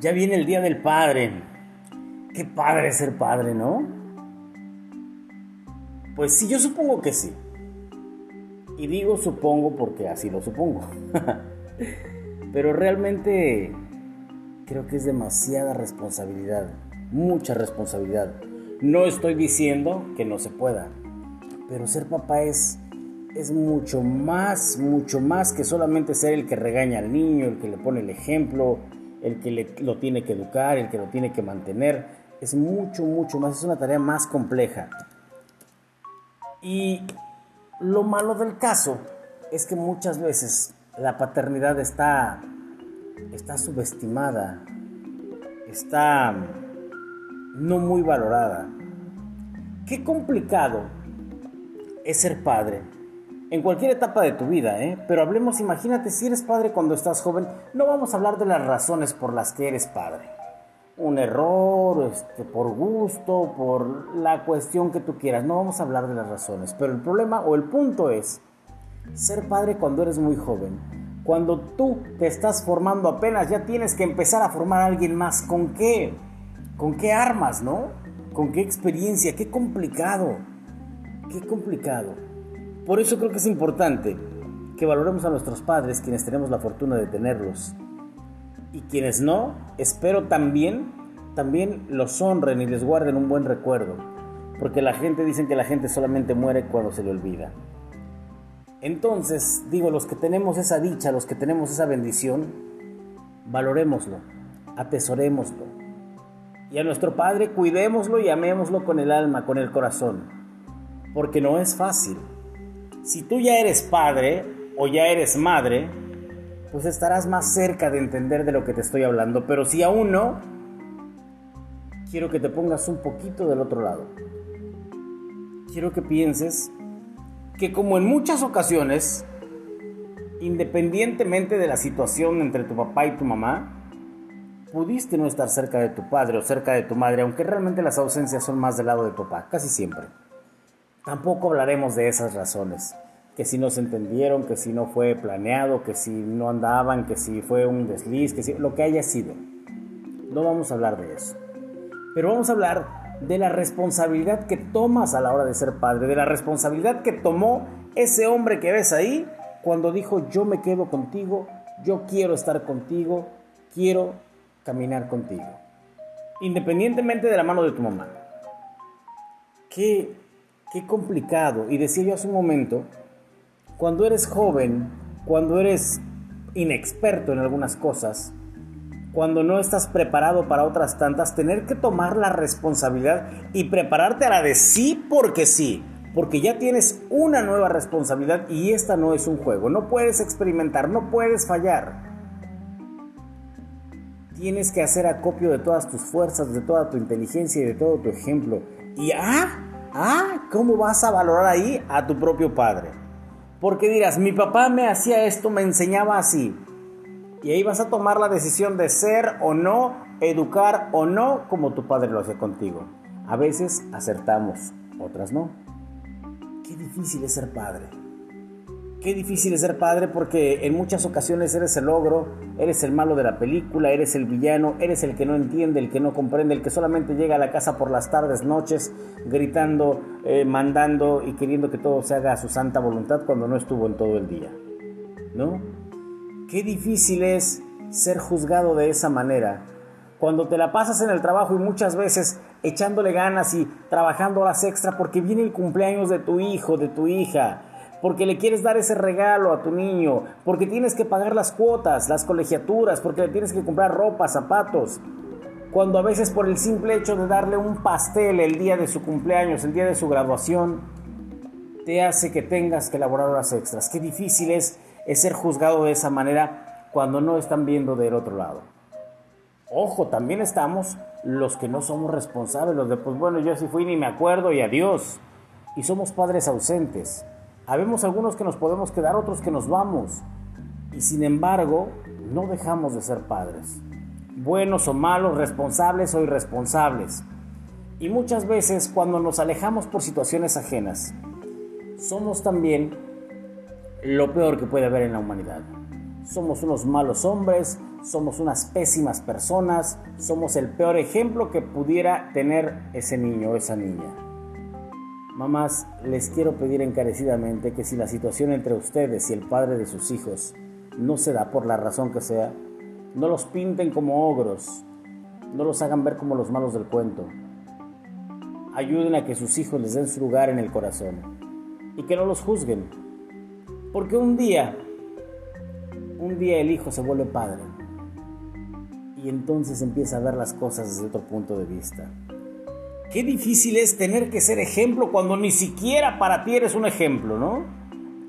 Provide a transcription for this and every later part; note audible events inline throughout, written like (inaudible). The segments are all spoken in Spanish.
Ya viene el Día del Padre. Qué padre ser padre, ¿no? Pues sí, yo supongo que sí. Y digo supongo porque así lo supongo. (laughs) Pero realmente creo que es demasiada responsabilidad. Mucha responsabilidad. No estoy diciendo que no se pueda. Pero ser papá es, es mucho más, mucho más que solamente ser el que regaña al niño, el que le pone el ejemplo, el que lo tiene que educar, el que lo tiene que mantener. Es mucho, mucho más, es una tarea más compleja. Y lo malo del caso es que muchas veces la paternidad está, está subestimada, está no muy valorada. Qué complicado es ser padre en cualquier etapa de tu vida, ¿eh? Pero hablemos, imagínate si eres padre cuando estás joven, no vamos a hablar de las razones por las que eres padre. Un error, este, por gusto, por la cuestión que tú quieras, no vamos a hablar de las razones, pero el problema o el punto es ser padre cuando eres muy joven. Cuando tú te estás formando apenas, ya tienes que empezar a formar a alguien más. ¿Con qué? ¿Con qué armas, no? ¿Con qué experiencia? Qué complicado. Qué complicado. Por eso creo que es importante que valoremos a nuestros padres, quienes tenemos la fortuna de tenerlos. Y quienes no, espero también, también los honren y les guarden un buen recuerdo. Porque la gente dice que la gente solamente muere cuando se le olvida. Entonces, digo, los que tenemos esa dicha, los que tenemos esa bendición, valorémoslo, atesorémoslo. Y a nuestro Padre cuidémoslo y amémoslo con el alma, con el corazón. Porque no es fácil. Si tú ya eres padre o ya eres madre, pues estarás más cerca de entender de lo que te estoy hablando. Pero si aún no, quiero que te pongas un poquito del otro lado. Quiero que pienses que como en muchas ocasiones, independientemente de la situación entre tu papá y tu mamá, pudiste no estar cerca de tu padre o cerca de tu madre, aunque realmente las ausencias son más del lado de papá, casi siempre. Tampoco hablaremos de esas razones, que si no se entendieron, que si no fue planeado, que si no andaban, que si fue un desliz, que si lo que haya sido. No vamos a hablar de eso. Pero vamos a hablar de la responsabilidad que tomas a la hora de ser padre, de la responsabilidad que tomó ese hombre que ves ahí cuando dijo yo me quedo contigo, yo quiero estar contigo, quiero caminar contigo. Independientemente de la mano de tu mamá. ¿Qué qué complicado. Y decía yo hace un momento, cuando eres joven, cuando eres inexperto en algunas cosas, cuando no estás preparado para otras tantas, tener que tomar la responsabilidad y prepararte a la de sí porque sí, porque ya tienes una nueva responsabilidad y esta no es un juego, no puedes experimentar, no puedes fallar. Tienes que hacer acopio de todas tus fuerzas, de toda tu inteligencia y de todo tu ejemplo. Y ah, Ah, ¿cómo vas a valorar ahí a tu propio padre? Porque dirás, mi papá me hacía esto, me enseñaba así. Y ahí vas a tomar la decisión de ser o no, educar o no, como tu padre lo hace contigo. A veces acertamos, otras no. Qué difícil es ser padre. Qué difícil es ser padre porque en muchas ocasiones eres el ogro, eres el malo de la película, eres el villano, eres el que no entiende, el que no comprende, el que solamente llega a la casa por las tardes, noches, gritando, eh, mandando y queriendo que todo se haga a su santa voluntad cuando no estuvo en todo el día. ¿No? Qué difícil es ser juzgado de esa manera. Cuando te la pasas en el trabajo y muchas veces echándole ganas y trabajando horas extra porque viene el cumpleaños de tu hijo, de tu hija, porque le quieres dar ese regalo a tu niño, porque tienes que pagar las cuotas, las colegiaturas, porque le tienes que comprar ropa, zapatos. Cuando a veces por el simple hecho de darle un pastel el día de su cumpleaños, el día de su graduación, te hace que tengas que elaborar horas extras. Qué difícil es, ser juzgado de esa manera cuando no están viendo del otro lado. Ojo, también estamos los que no somos responsables, los de pues bueno, yo sí fui ni me acuerdo y adiós. Y somos padres ausentes. Habemos algunos que nos podemos quedar, otros que nos vamos. Y sin embargo, no dejamos de ser padres. Buenos o malos, responsables o irresponsables. Y muchas veces cuando nos alejamos por situaciones ajenas, somos también lo peor que puede haber en la humanidad. somos unos malos hombres, somos unas pésimas personas, somos el peor ejemplo que pudiera tener ese niño o esa niña. Mamás, les quiero pedir encarecidamente que si la situación entre ustedes y el padre de sus hijos no se da por la razón que sea, no los pinten como ogros, no los hagan ver como los malos del cuento. Ayuden a que sus hijos les den su lugar en el corazón y que no los juzguen. Porque un día, un día el hijo se vuelve padre y entonces empieza a ver las cosas desde otro punto de vista. Qué difícil es tener que ser ejemplo cuando ni siquiera para ti eres un ejemplo, ¿no?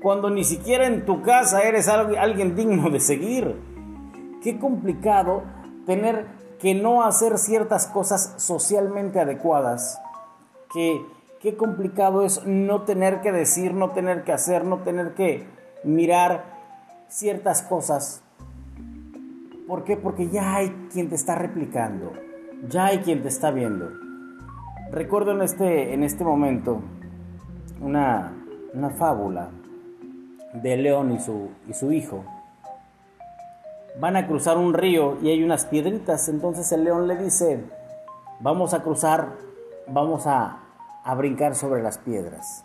Cuando ni siquiera en tu casa eres alguien digno de seguir. Qué complicado tener que no hacer ciertas cosas socialmente adecuadas. Que, qué complicado es no tener que decir, no tener que hacer, no tener que mirar ciertas cosas. ¿Por qué? Porque ya hay quien te está replicando, ya hay quien te está viendo. Recuerdo en este, en este momento una, una fábula de León y su, y su hijo van a cruzar un río y hay unas piedritas. Entonces el león le dice, vamos a cruzar, vamos a, a brincar sobre las piedras.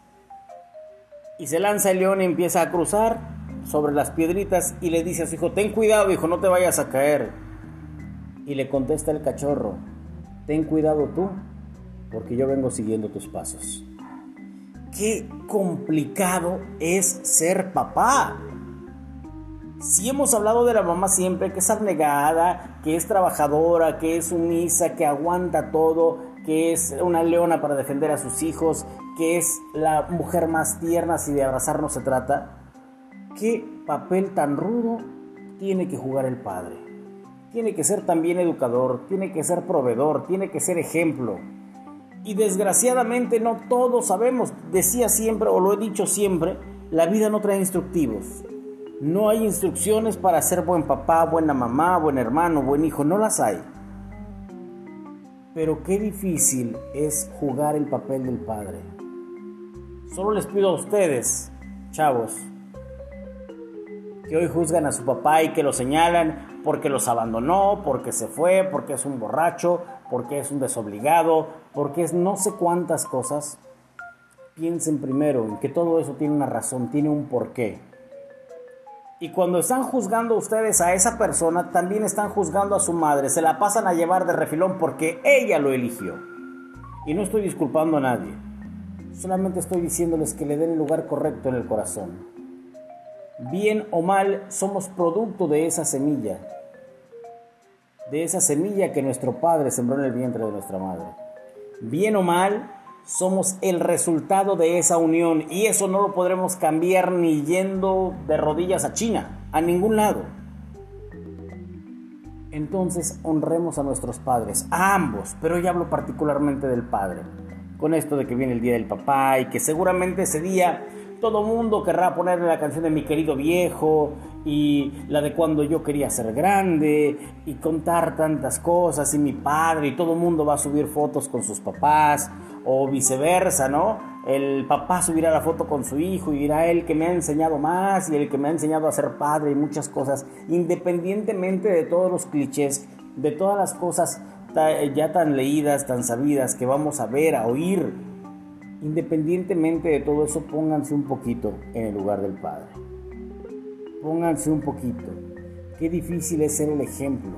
Y se lanza el león y empieza a cruzar sobre las piedritas y le dice a su hijo, ten cuidado hijo, no te vayas a caer. Y le contesta el cachorro, ten cuidado tú, porque yo vengo siguiendo tus pasos. Qué complicado es ser papá. Si hemos hablado de la mamá siempre, que es abnegada, que es trabajadora, que es sumisa, que aguanta todo, que es una leona para defender a sus hijos, que es la mujer más tierna si de abrazar no se trata, ¿qué papel tan rudo tiene que jugar el padre? Tiene que ser también educador, tiene que ser proveedor, tiene que ser ejemplo. Y desgraciadamente no todos sabemos, decía siempre o lo he dicho siempre, la vida no trae instructivos. No hay instrucciones para ser buen papá, buena mamá, buen hermano, buen hijo, no las hay. Pero qué difícil es jugar el papel del padre. Solo les pido a ustedes, chavos, que hoy juzgan a su papá y que lo señalan porque los abandonó, porque se fue, porque es un borracho, porque es un desobligado, porque es no sé cuántas cosas. Piensen primero en que todo eso tiene una razón, tiene un porqué. Y cuando están juzgando ustedes a esa persona, también están juzgando a su madre. Se la pasan a llevar de refilón porque ella lo eligió. Y no estoy disculpando a nadie. Solamente estoy diciéndoles que le den el lugar correcto en el corazón. Bien o mal, somos producto de esa semilla. De esa semilla que nuestro padre sembró en el vientre de nuestra madre. Bien o mal, somos el resultado de esa unión y eso no lo podremos cambiar ni yendo de rodillas a China, a ningún lado. Entonces honremos a nuestros padres, a ambos, pero yo hablo particularmente del padre. Con esto de que viene el día del papá y que seguramente ese día todo mundo querrá ponerle la canción de mi querido viejo y la de cuando yo quería ser grande y contar tantas cosas y mi padre y todo mundo va a subir fotos con sus papás o viceversa, ¿no? El papá subirá la foto con su hijo y dirá él que me ha enseñado más y el que me ha enseñado a ser padre y muchas cosas, independientemente de todos los clichés, de todas las cosas ya tan leídas, tan sabidas que vamos a ver, a oír, independientemente de todo eso, pónganse un poquito en el lugar del padre. Pónganse un poquito. Qué difícil es ser el ejemplo,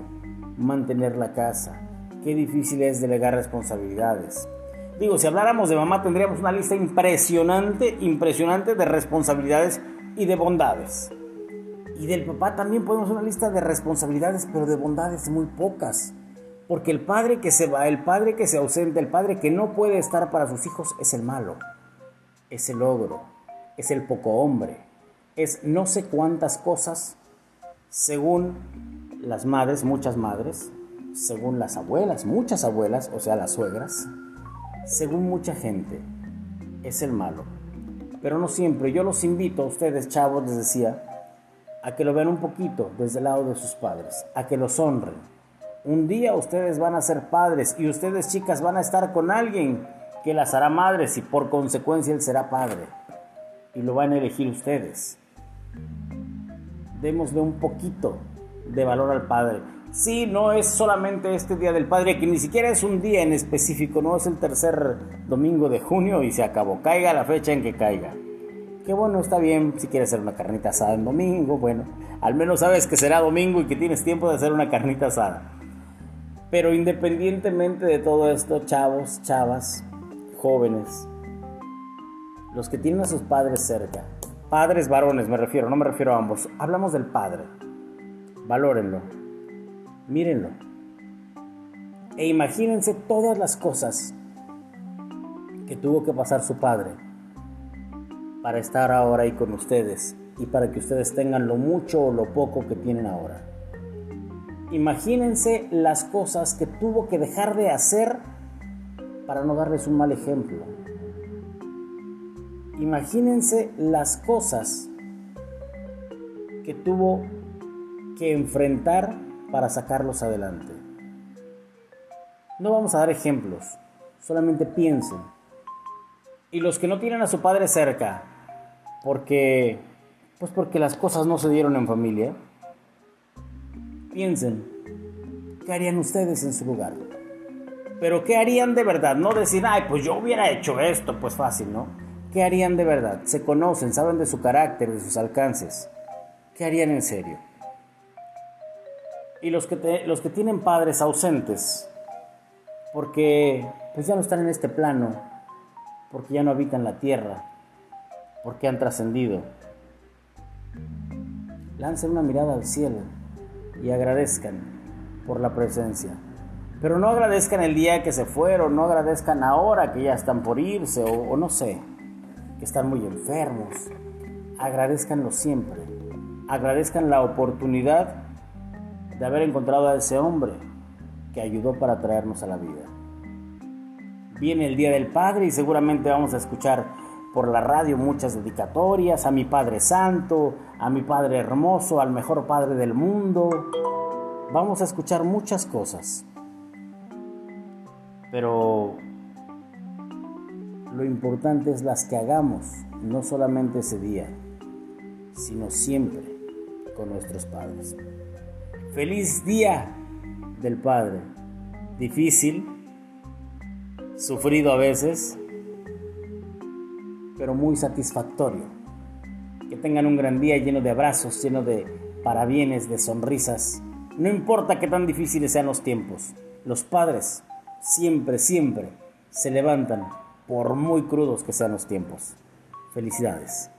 mantener la casa, qué difícil es delegar responsabilidades Digo, si habláramos de mamá tendríamos una lista impresionante, impresionante de responsabilidades y de bondades. Y del papá también podemos una lista de responsabilidades, pero de bondades muy pocas. Porque el padre que se va, el padre que se ausenta, el padre que no puede estar para sus hijos es el malo, es el ogro, es el poco hombre, es no sé cuántas cosas según las madres, muchas madres, según las abuelas, muchas abuelas, o sea, las suegras, según mucha gente, es el malo. Pero no siempre. Yo los invito a ustedes, chavos, les decía, a que lo vean un poquito desde el lado de sus padres, a que los honren. Un día ustedes van a ser padres y ustedes, chicas, van a estar con alguien que las hará madres y por consecuencia él será padre. Y lo van a elegir ustedes. Démosle un poquito de valor al Padre. Sí, no es solamente este Día del Padre, que ni siquiera es un día en específico, no es el tercer domingo de junio y se acabó. Caiga la fecha en que caiga. Que bueno, está bien si quieres hacer una carnita asada en domingo, bueno, al menos sabes que será domingo y que tienes tiempo de hacer una carnita asada. Pero independientemente de todo esto, chavos, chavas, jóvenes, los que tienen a sus padres cerca, padres varones me refiero, no me refiero a ambos, hablamos del padre, valórenlo, mírenlo, e imagínense todas las cosas que tuvo que pasar su padre para estar ahora ahí con ustedes y para que ustedes tengan lo mucho o lo poco que tienen ahora. Imagínense las cosas que tuvo que dejar de hacer para no darles un mal ejemplo. Imagínense las cosas que tuvo que enfrentar para sacarlos adelante. No vamos a dar ejemplos, solamente piensen. Y los que no tienen a su padre cerca, porque pues porque las cosas no se dieron en familia, Piensen, ¿qué harían ustedes en su lugar? Pero ¿qué harían de verdad? No decir, ay, pues yo hubiera hecho esto, pues fácil, ¿no? ¿Qué harían de verdad? Se conocen, saben de su carácter, de sus alcances. ¿Qué harían en serio? Y los que, los que tienen padres ausentes, porque pues ya no están en este plano, porque ya no habitan la tierra, porque han trascendido. Lancen una mirada al cielo y agradezcan por la presencia. Pero no agradezcan el día que se fueron, no agradezcan ahora que ya están por irse o, no sé, que están muy enfermos. Agradezcanlo siempre. Agradezcan la oportunidad de haber encontrado a ese hombre que ayudó para traernos a la vida. Viene el Día del Padre y seguramente vamos a escuchar por la radio muchas dedicatorias a mi Padre Santo, a mi Padre Hermoso, al mejor Padre del mundo. Vamos a escuchar muchas cosas. Pero lo importante es las que hagamos, no solamente ese día, sino siempre con nuestros padres. Feliz día del Padre. Difícil, sufrido a veces, pero muy satisfactorio. Que tengan un gran día lleno de abrazos, lleno de parabienes, de sonrisas. No importa qué tan difíciles sean los tiempos, los padres siempre, siempre se levantan por muy crudos que sean los tiempos. Felicidades.